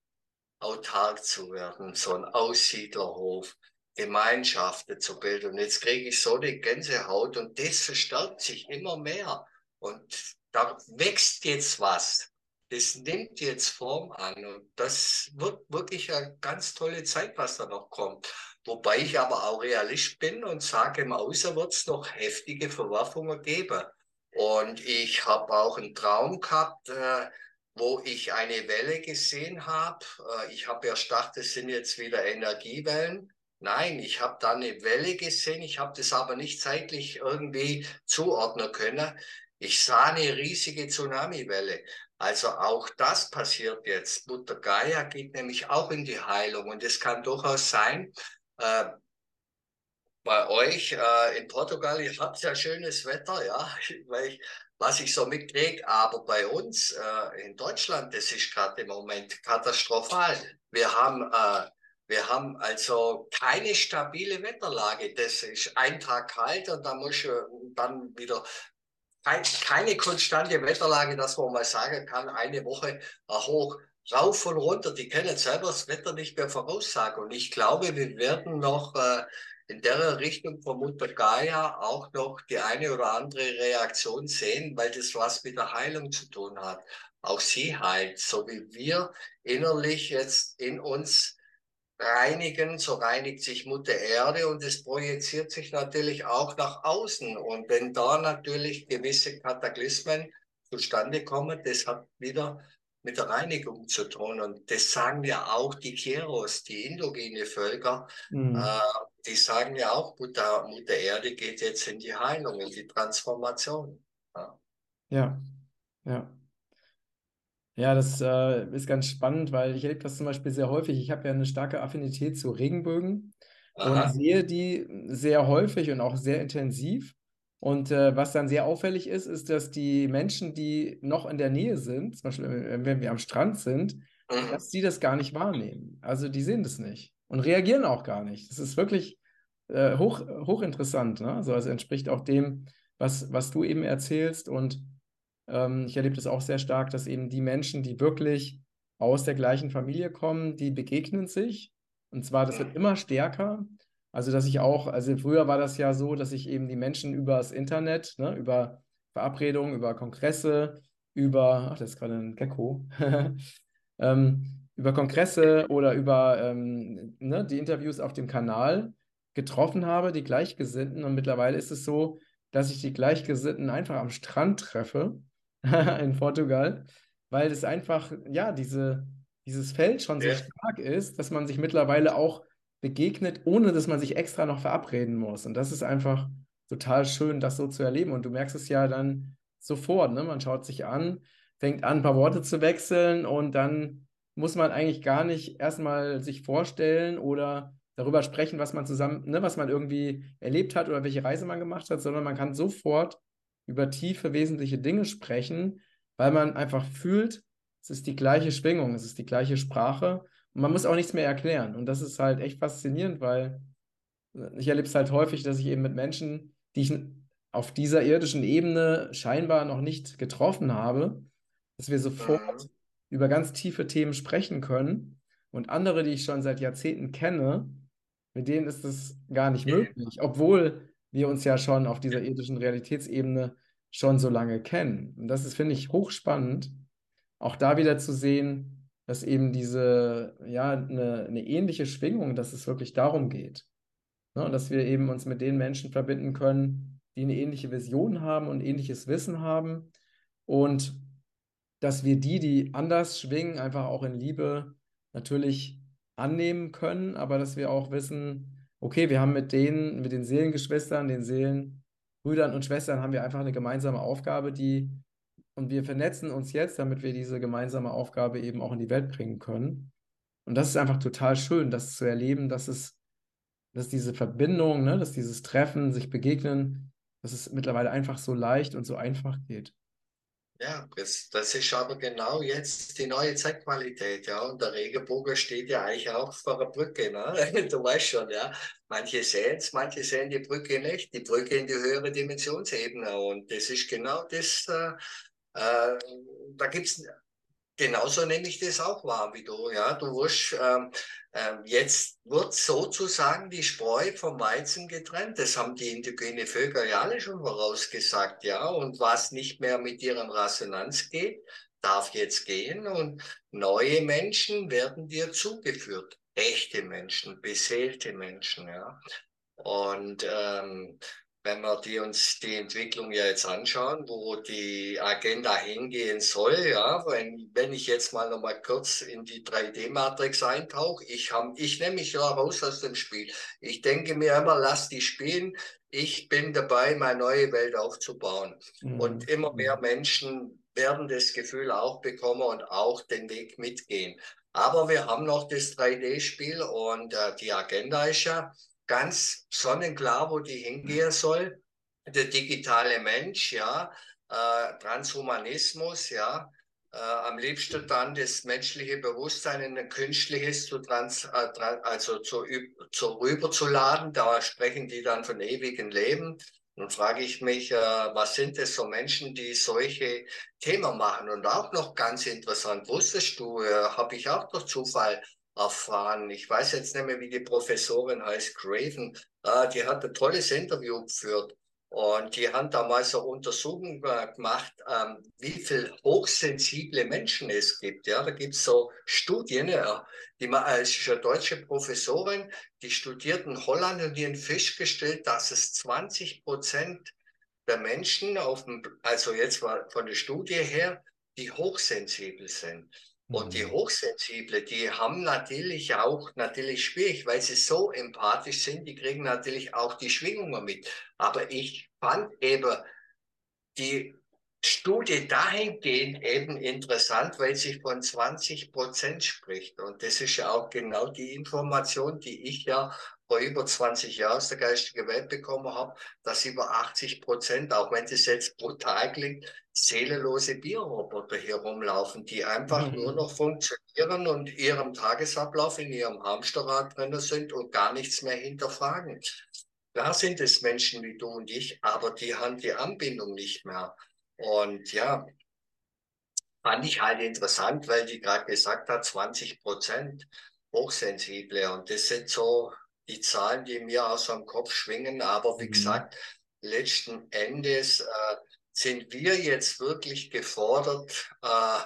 autark zu werden, so ein Aussiedlerhof. Gemeinschaften zu bilden. Und jetzt kriege ich so eine Gänsehaut und das verstärkt sich immer mehr. Und da wächst jetzt was. Das nimmt jetzt Form an und das wird wirklich eine ganz tolle Zeit, was da noch kommt. Wobei ich aber auch realist bin und sage, im Außer wird es noch heftige Verwerfungen geben. Und ich habe auch einen Traum gehabt, äh, wo ich eine Welle gesehen habe. Äh, ich habe erst gedacht, das sind jetzt wieder Energiewellen. Nein, ich habe da eine Welle gesehen, ich habe das aber nicht zeitlich irgendwie zuordnen können. Ich sah eine riesige Tsunamiwelle. Also auch das passiert jetzt. Mutter Gaia geht nämlich auch in die Heilung und es kann durchaus sein, äh, bei euch äh, in Portugal, ihr habt ja schönes Wetter, ja, ich, was ich so mitkriege, aber bei uns äh, in Deutschland, das ist gerade im Moment katastrophal. Wir haben äh, wir haben also keine stabile Wetterlage. Das ist ein Tag kalt und dann muss dann wieder keine konstante Wetterlage, dass man mal sagen kann, eine Woche hoch, rauf und runter. Die können selber das Wetter nicht mehr voraussagen. Und ich glaube, wir werden noch äh, in der Richtung von Mutter Gaia auch noch die eine oder andere Reaktion sehen, weil das was mit der Heilung zu tun hat. Auch sie heilt, so wie wir innerlich jetzt in uns reinigen, so reinigt sich Mutter Erde und es projiziert sich natürlich auch nach außen. Und wenn da natürlich gewisse Kataklysmen zustande kommen, das hat wieder mit der Reinigung zu tun. Und das sagen ja auch die Keros, die indogene Völker, mhm. äh, die sagen ja auch, Mutter, Mutter Erde geht jetzt in die Heilung, in die Transformation. Ja, ja. ja. Ja, das äh, ist ganz spannend, weil ich erlebe das zum Beispiel sehr häufig. Ich habe ja eine starke Affinität zu Regenbögen Aha. und sehe die sehr häufig und auch sehr intensiv. Und äh, was dann sehr auffällig ist, ist, dass die Menschen, die noch in der Nähe sind, zum Beispiel wenn wir am Strand sind, mhm. dass sie das gar nicht wahrnehmen. Also die sehen das nicht und reagieren auch gar nicht. Das ist wirklich äh, hoch, hochinteressant. Ne? Also, also entspricht auch dem, was, was du eben erzählst und ähm, ich erlebe das auch sehr stark, dass eben die Menschen, die wirklich aus der gleichen Familie kommen, die begegnen sich. Und zwar, das wird immer stärker. Also, dass ich auch, also früher war das ja so, dass ich eben die Menschen übers Internet, ne, über Verabredungen, über Kongresse, über, ach, das ist gerade ein Gecko, ähm, über Kongresse oder über ähm, ne, die Interviews auf dem Kanal getroffen habe, die Gleichgesinnten. Und mittlerweile ist es so, dass ich die Gleichgesinnten einfach am Strand treffe in Portugal, weil es einfach, ja, diese, dieses Feld schon so stark ist, dass man sich mittlerweile auch begegnet, ohne dass man sich extra noch verabreden muss. Und das ist einfach total schön, das so zu erleben. Und du merkst es ja dann sofort, ne? Man schaut sich an, fängt an, ein paar Worte zu wechseln und dann muss man eigentlich gar nicht erstmal sich vorstellen oder darüber sprechen, was man zusammen, ne, was man irgendwie erlebt hat oder welche Reise man gemacht hat, sondern man kann sofort über tiefe, wesentliche Dinge sprechen, weil man einfach fühlt, es ist die gleiche Schwingung, es ist die gleiche Sprache und man muss auch nichts mehr erklären. Und das ist halt echt faszinierend, weil ich erlebe es halt häufig, dass ich eben mit Menschen, die ich auf dieser irdischen Ebene scheinbar noch nicht getroffen habe, dass wir sofort mhm. über ganz tiefe Themen sprechen können. Und andere, die ich schon seit Jahrzehnten kenne, mit denen ist es gar nicht möglich, obwohl wir uns ja schon auf dieser irdischen Realitätsebene schon so lange kennen. Und das ist, finde ich, hochspannend, auch da wieder zu sehen, dass eben diese, ja, eine, eine ähnliche Schwingung, dass es wirklich darum geht. Ne? Und dass wir eben uns mit den Menschen verbinden können, die eine ähnliche Vision haben und ähnliches Wissen haben. Und dass wir die, die anders schwingen, einfach auch in Liebe natürlich annehmen können, aber dass wir auch wissen, okay, wir haben mit denen, mit den Seelengeschwistern, den Seelenbrüdern und Schwestern haben wir einfach eine gemeinsame Aufgabe, die und wir vernetzen uns jetzt, damit wir diese gemeinsame Aufgabe eben auch in die Welt bringen können. Und das ist einfach total schön, das zu erleben, dass es, dass diese Verbindung, ne, dass dieses Treffen, sich begegnen, dass es mittlerweile einfach so leicht und so einfach geht. Ja, das, das ist aber genau jetzt die neue Zeitqualität, ja. Und der Regenbogen steht ja eigentlich auch vor der Brücke, ne? Du weißt schon, ja. Manche sehen es, manche sehen die Brücke nicht, die Brücke in die höhere Dimensionsebene. Und das ist genau das, äh, äh, da gibt es genauso nehme ich das auch wahr wie du. Ja, du wirst, ähm, äh, jetzt wird sozusagen die Spreu vom Weizen getrennt. Das haben die indigene Völker ja alle schon vorausgesagt, ja. Und was nicht mehr mit ihren Resonanz geht, darf jetzt gehen und neue Menschen werden dir zugeführt. Echte Menschen, beseelte Menschen, ja. Und ähm, wenn wir die uns die Entwicklung ja jetzt anschauen, wo die Agenda hingehen soll, ja, wenn, wenn ich jetzt mal noch mal kurz in die 3D-Matrix eintauche, ich, hab, ich nehme mich raus aus dem Spiel. Ich denke mir immer, lass die spielen. Ich bin dabei, meine neue Welt aufzubauen. Mhm. Und immer mehr Menschen werden das Gefühl auch bekommen und auch den Weg mitgehen. Aber wir haben noch das 3D-Spiel und äh, die Agenda ist ja, ganz sonnenklar, wo die hingehen soll. Der digitale Mensch, ja, äh, Transhumanismus, ja, äh, am liebsten dann das menschliche Bewusstsein in ein künstliches zu trans, äh, also zu, zu rüberzuladen. Da sprechen die dann von ewigen Leben. Nun frage ich mich, äh, was sind es so Menschen, die solche Themen machen? Und auch noch ganz interessant, wusstest du, äh, habe ich auch durch Zufall erfahren. Ich weiß jetzt nicht mehr, wie die Professorin heißt, Craven. Ah, die hat ein tolles Interview geführt. Und die haben damals eine Untersuchung gemacht, ähm, wie viel hochsensible Menschen es gibt. Ja, da gibt es so Studien, ja, die man als deutsche Professorin, die studiert in Holland und die haben festgestellt, dass es 20 Prozent der Menschen auf dem, also jetzt von der Studie her, die hochsensibel sind. Und die mhm. Hochsensible, die haben natürlich auch natürlich schwierig, weil sie so empathisch sind, die kriegen natürlich auch die Schwingungen mit. Aber ich fand eben die Studie dahingehend eben interessant, weil sie von 20 Prozent spricht. Und das ist ja auch genau die Information, die ich ja vor über 20 Jahren aus der geistigen Welt bekommen habe, dass über 80 Prozent, auch wenn das jetzt brutal klingt, seelenlose Bierroboter hier rumlaufen, die einfach mhm. nur noch funktionieren und ihrem Tagesablauf in ihrem Hamsterrad drin sind und gar nichts mehr hinterfragen. Da sind es Menschen wie du und ich, aber die haben die Anbindung nicht mehr. Und ja, fand ich halt interessant, weil die gerade gesagt hat, 20 Prozent Hochsensible. Und das sind so die Zahlen, die mir aus dem Kopf schwingen. Aber wie mhm. gesagt, letzten Endes äh, sind wir jetzt wirklich gefordert, äh,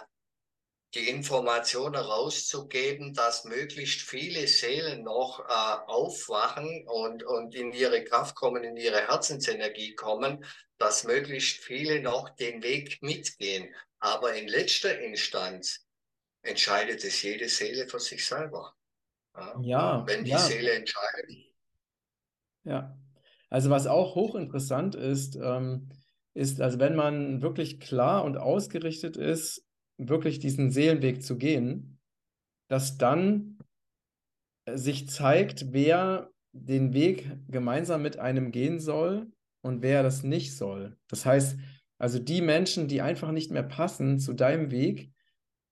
die Information herauszugeben, dass möglichst viele Seelen noch äh, aufwachen und, und in ihre Kraft kommen, in ihre Herzensenergie kommen, dass möglichst viele noch den Weg mitgehen. Aber in letzter Instanz entscheidet es jede Seele für sich selber. Ja, ja wenn die ja. Seele entscheidet. Ja, also was auch hochinteressant ist, ähm, ist, also wenn man wirklich klar und ausgerichtet ist, wirklich diesen Seelenweg zu gehen, dass dann sich zeigt, wer den Weg gemeinsam mit einem gehen soll und wer das nicht soll. Das heißt, also die Menschen, die einfach nicht mehr passen zu deinem Weg,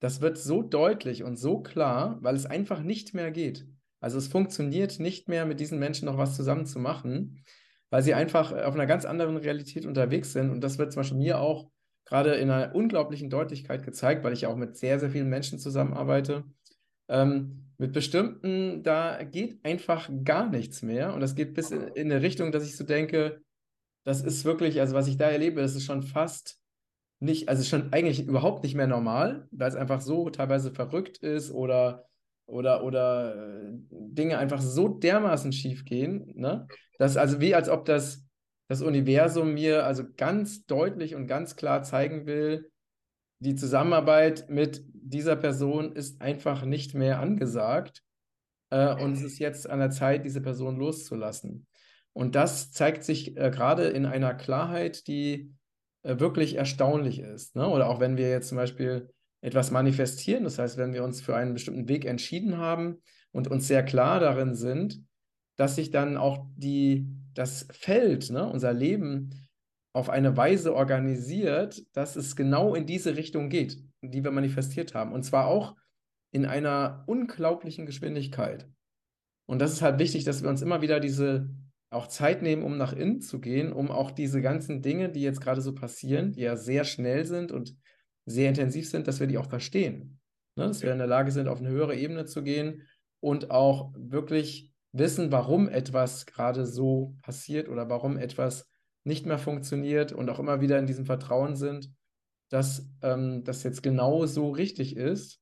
das wird so deutlich und so klar, weil es einfach nicht mehr geht. Also es funktioniert nicht mehr, mit diesen Menschen noch was zusammen zu machen, weil sie einfach auf einer ganz anderen Realität unterwegs sind. Und das wird zum Beispiel mir auch gerade in einer unglaublichen Deutlichkeit gezeigt, weil ich ja auch mit sehr, sehr vielen Menschen zusammenarbeite. Ähm, mit bestimmten, da geht einfach gar nichts mehr. Und das geht bis in, in eine Richtung, dass ich so denke, das ist wirklich, also was ich da erlebe, das ist schon fast nicht, also schon eigentlich überhaupt nicht mehr normal, weil es einfach so teilweise verrückt ist oder oder, oder äh, Dinge einfach so dermaßen schief gehen, ne? dass also wie als ob das das Universum mir also ganz deutlich und ganz klar zeigen will, die Zusammenarbeit mit dieser Person ist einfach nicht mehr angesagt äh, und es ist jetzt an der Zeit, diese Person loszulassen. Und das zeigt sich äh, gerade in einer Klarheit, die wirklich erstaunlich ist. Ne? Oder auch wenn wir jetzt zum Beispiel etwas manifestieren, das heißt, wenn wir uns für einen bestimmten Weg entschieden haben und uns sehr klar darin sind, dass sich dann auch die, das Feld, ne, unser Leben auf eine Weise organisiert, dass es genau in diese Richtung geht, die wir manifestiert haben. Und zwar auch in einer unglaublichen Geschwindigkeit. Und das ist halt wichtig, dass wir uns immer wieder diese auch Zeit nehmen, um nach innen zu gehen, um auch diese ganzen Dinge, die jetzt gerade so passieren, die ja sehr schnell sind und sehr intensiv sind, dass wir die auch verstehen. Ne? Dass wir in der Lage sind, auf eine höhere Ebene zu gehen und auch wirklich wissen, warum etwas gerade so passiert oder warum etwas nicht mehr funktioniert und auch immer wieder in diesem Vertrauen sind, dass ähm, das jetzt genau so richtig ist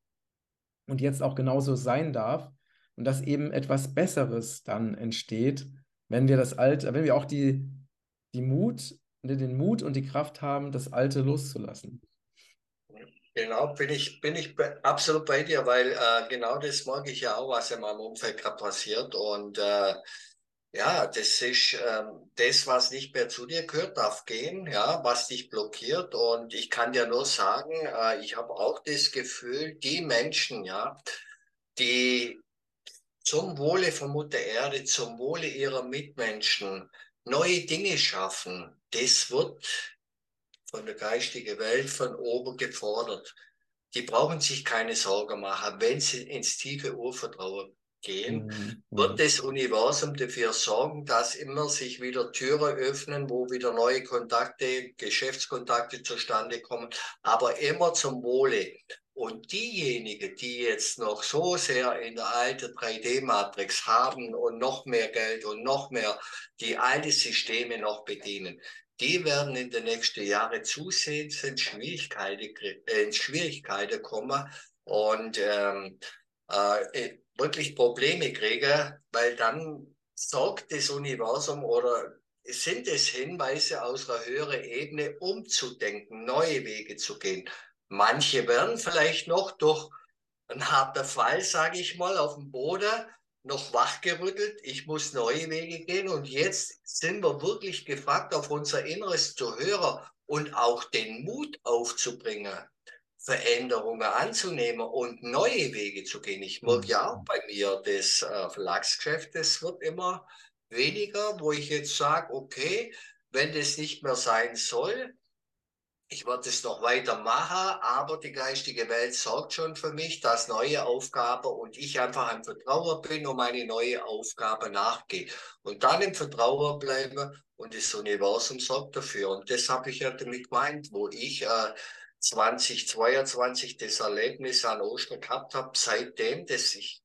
und jetzt auch genauso sein darf und dass eben etwas Besseres dann entsteht, wenn wir das Alte, wenn wir auch die, die Mut, den Mut und die Kraft haben, das Alte loszulassen. Genau, bin ich, bin ich absolut bei dir, weil äh, genau das mag ich ja auch, was in meinem Umfeld gerade passiert. Und äh, ja, das ist äh, das, was nicht mehr zu dir gehört, darf gehen, ja, was dich blockiert. Und ich kann dir nur sagen, äh, ich habe auch das Gefühl, die Menschen, ja, die zum Wohle von Mutter Erde, zum Wohle ihrer Mitmenschen neue Dinge schaffen, das wird von der geistigen Welt von oben gefordert. Die brauchen sich keine Sorgen machen, wenn sie ins tiefe Urvertrauen gehen, mhm. wird das Universum dafür sorgen, dass immer sich wieder Türen öffnen, wo wieder neue Kontakte, Geschäftskontakte zustande kommen, aber immer zum Wohle. Und diejenigen, die jetzt noch so sehr in der alten 3D-Matrix haben und noch mehr Geld und noch mehr die alten Systeme noch bedienen, die werden in den nächsten Jahren zusehends in Schwierigkeiten, äh, in Schwierigkeiten kommen und ähm, äh, wirklich Probleme kriegen, weil dann sorgt das Universum oder sind es Hinweise aus einer höheren Ebene, umzudenken, neue Wege zu gehen. Manche werden vielleicht noch durch einen harten Fall, sage ich mal, auf dem Boden noch wachgerüttelt, ich muss neue Wege gehen und jetzt sind wir wirklich gefragt, auf unser Inneres zu hören und auch den Mut aufzubringen, Veränderungen anzunehmen und neue Wege zu gehen. Ich merke ja auch bei mir, das äh, Verlagsgeschäft, das wird immer weniger, wo ich jetzt sage, okay, wenn das nicht mehr sein soll, ich werde es noch weiter machen, aber die geistige Welt sorgt schon für mich, dass neue Aufgaben und ich einfach ein Vertrauer bin und meine neue Aufgabe nachgehe. Und dann im Vertrauer bleibe und das Universum sorgt dafür. Und das habe ich ja damit gemeint, wo ich äh, 2022 das Erlebnis an Ostern gehabt habe, seitdem, dass ich,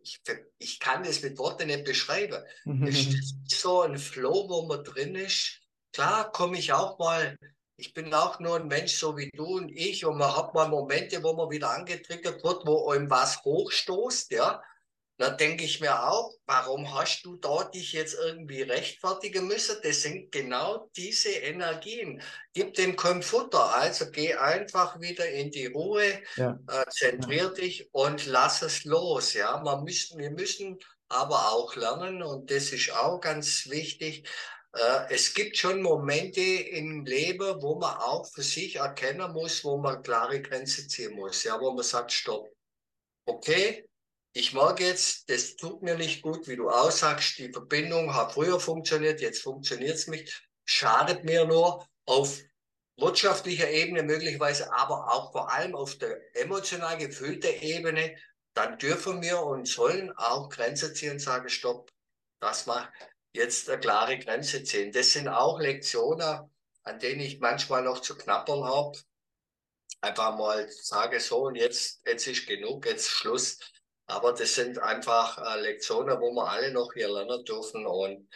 ich, ich kann das mit Worten nicht beschreiben. Es ist so ein Flow, wo man drin ist. Klar komme ich auch mal, ich bin auch nur ein Mensch, so wie du und ich, und man hat mal Momente, wo man wieder angetriggert wird, wo einem was hochstoßt, ja. Da denke ich mir auch, warum hast du da dich jetzt irgendwie rechtfertigen müssen? Das sind genau diese Energien. Gib dem kein Futter. Also geh einfach wieder in die Ruhe, ja. äh, zentrier ja. dich und lass es los. Ja, man müssen, wir müssen aber auch lernen und das ist auch ganz wichtig. Äh, es gibt schon Momente im Leben, wo man auch für sich erkennen muss, wo man klare Grenzen ziehen muss. Ja, wo man sagt, stopp. Okay, ich mag jetzt, das tut mir nicht gut, wie du aussagst, die Verbindung hat früher funktioniert, jetzt funktioniert es nicht, schadet mir nur auf wirtschaftlicher Ebene möglicherweise, aber auch vor allem auf der emotional gefühlten Ebene, dann dürfen wir und sollen auch Grenzen ziehen und sagen, stopp, das macht jetzt eine klare Grenze ziehen. Das sind auch Lektionen, an denen ich manchmal noch zu knappern habe. Einfach mal sage so und jetzt, jetzt ist genug, jetzt Schluss. Aber das sind einfach äh, Lektionen, wo wir alle noch hier lernen dürfen. Und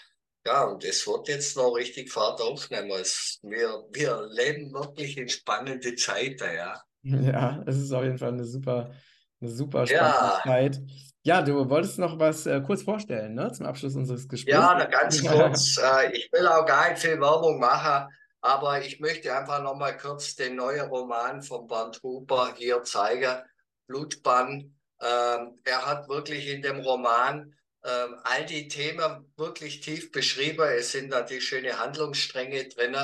ja, und es wird jetzt noch richtig Fahrt aufnehmen. Es, wir, wir leben wirklich in spannende Zeiten, ja. Ja, es ist auf jeden Fall eine super, eine super spannende ja. Zeit. Ja, du wolltest noch was äh, kurz vorstellen, ne, zum Abschluss unseres Gesprächs. Ja, ganz kurz. äh, ich will auch gar nicht viel Werbung machen, aber ich möchte einfach noch mal kurz den neuen Roman von Bernd Huber hier zeigen. Blutbann ähm, er hat wirklich in dem Roman ähm, all die Themen wirklich tief beschrieben. Es sind natürlich schöne Handlungsstränge drin.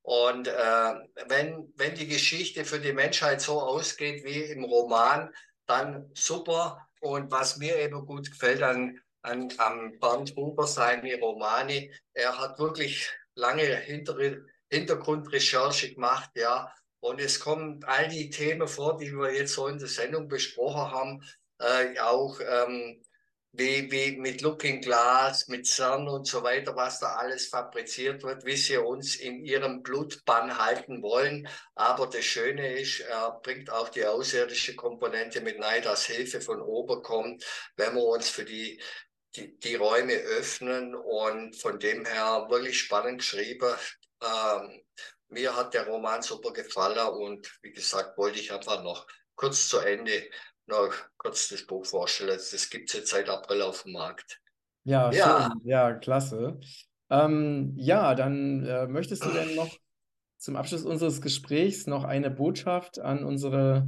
Und äh, wenn, wenn die Geschichte für die Menschheit so ausgeht wie im Roman, dann super. Und was mir eben gut gefällt an, an, an Bernd Huber, seine Romane, er hat wirklich lange Hinter Hintergrundrecherche gemacht, ja. Und es kommen all die Themen vor, die wir jetzt so in der Sendung besprochen haben äh, auch ähm, wie, wie mit Looking Glass, mit CERN und so weiter, was da alles fabriziert wird, wie sie uns in ihrem Blutbann halten wollen. Aber das Schöne ist, er bringt auch die außerirdische Komponente mit rein, dass Hilfe von oben kommt, wenn wir uns für die, die, die Räume öffnen. Und von dem her wirklich spannend geschrieben. Ähm, mir hat der Roman super gefallen und wie gesagt, wollte ich einfach noch kurz zu Ende noch kurz das Buch vorstellen. Das gibt es jetzt seit April auf dem Markt. Ja, ja. schön. Ja, klasse. Ähm, ja, dann äh, möchtest du denn noch zum Abschluss unseres Gesprächs noch eine Botschaft an unsere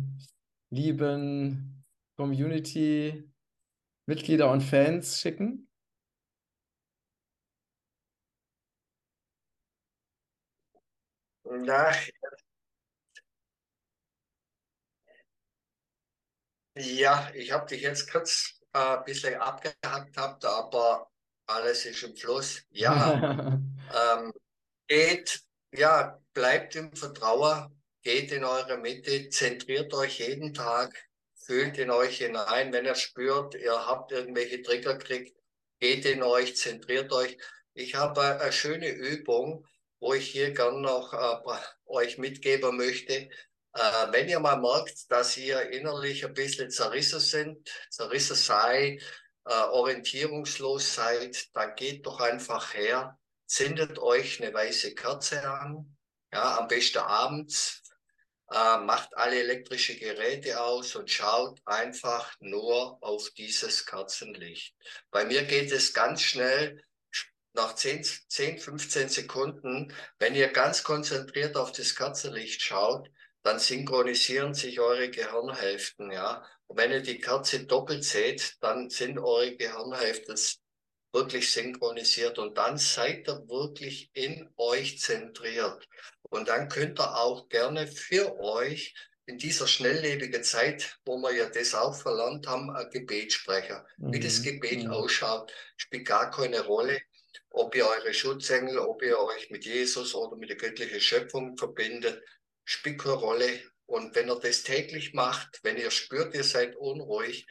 lieben Community-Mitglieder und Fans schicken? Na, Ja, ich habe dich jetzt kurz äh, ein bisschen abgehackt, habt, aber alles ist im Fluss. Ja, ähm, geht, ja, bleibt im Vertrauen, geht in eure Mitte, zentriert euch jeden Tag, fühlt in euch hinein, wenn ihr spürt, ihr habt irgendwelche Trigger gekriegt, geht in euch, zentriert euch. Ich habe eine schöne Übung, wo ich hier gern noch äh, euch mitgeben möchte. Äh, wenn ihr mal merkt, dass ihr innerlich ein bisschen zerrissen sind, zerrissen seid, äh, orientierungslos seid, dann geht doch einfach her, zündet euch eine weiße Kerze an, ja, am besten abends, äh, macht alle elektrische Geräte aus und schaut einfach nur auf dieses Kerzenlicht. Bei mir geht es ganz schnell, nach 10, 10 15 Sekunden, wenn ihr ganz konzentriert auf das Kerzenlicht schaut, dann synchronisieren sich eure Gehirnhälften, ja. Und wenn ihr die Kerze doppelt seht, dann sind eure Gehirnhälften wirklich synchronisiert und dann seid ihr wirklich in euch zentriert. Und dann könnt ihr auch gerne für euch in dieser schnelllebigen Zeit, wo wir ja das auch verlernt haben, ein Gebet sprechen. Mhm. Wie das mhm. Gebet mhm. ausschaut, spielt gar keine Rolle, ob ihr eure Schutzengel, ob ihr euch mit Jesus oder mit der göttlichen Schöpfung verbindet spielt keine Rolle. Und wenn ihr das täglich macht, wenn ihr spürt, ihr seid unruhig,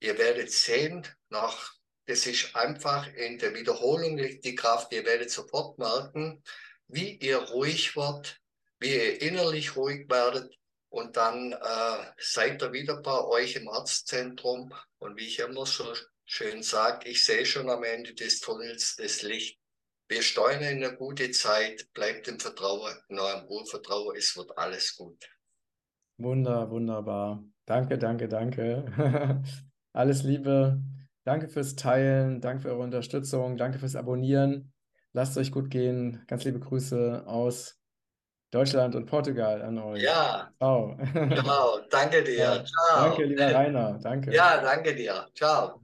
ihr werdet sehen, nach, das ist einfach in der Wiederholung liegt die Kraft, ihr werdet sofort merken, wie ihr ruhig wird, wie ihr innerlich ruhig werdet, und dann äh, seid ihr wieder bei euch im Arztzentrum. Und wie ich immer so schön sage, ich sehe schon am Ende des Tunnels das Licht. Wir steuern in eine gute Zeit, bleibt im Vertrauen, genau im Urvertrauen, es wird alles gut. Wunder, wunderbar. Danke, danke, danke. alles Liebe. Danke fürs Teilen, danke für eure Unterstützung, danke fürs Abonnieren. Lasst es euch gut gehen. Ganz liebe Grüße aus Deutschland und Portugal an euch. Ja. Ciao. Genau, danke dir. Ja. Ciao. Danke, lieber Rainer. Danke. Ja, danke dir. Ciao.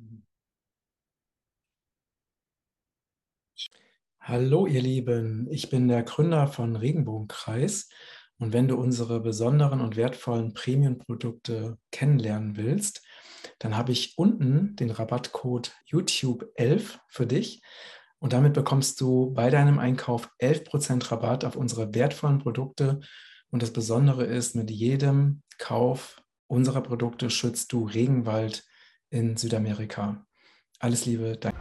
Hallo ihr Lieben, ich bin der Gründer von Regenbogenkreis und wenn du unsere besonderen und wertvollen Premium-Produkte kennenlernen willst, dann habe ich unten den Rabattcode YouTube11 für dich und damit bekommst du bei deinem Einkauf 11% Rabatt auf unsere wertvollen Produkte und das Besondere ist, mit jedem Kauf unserer Produkte schützt du Regenwald in Südamerika. Alles Liebe, danke.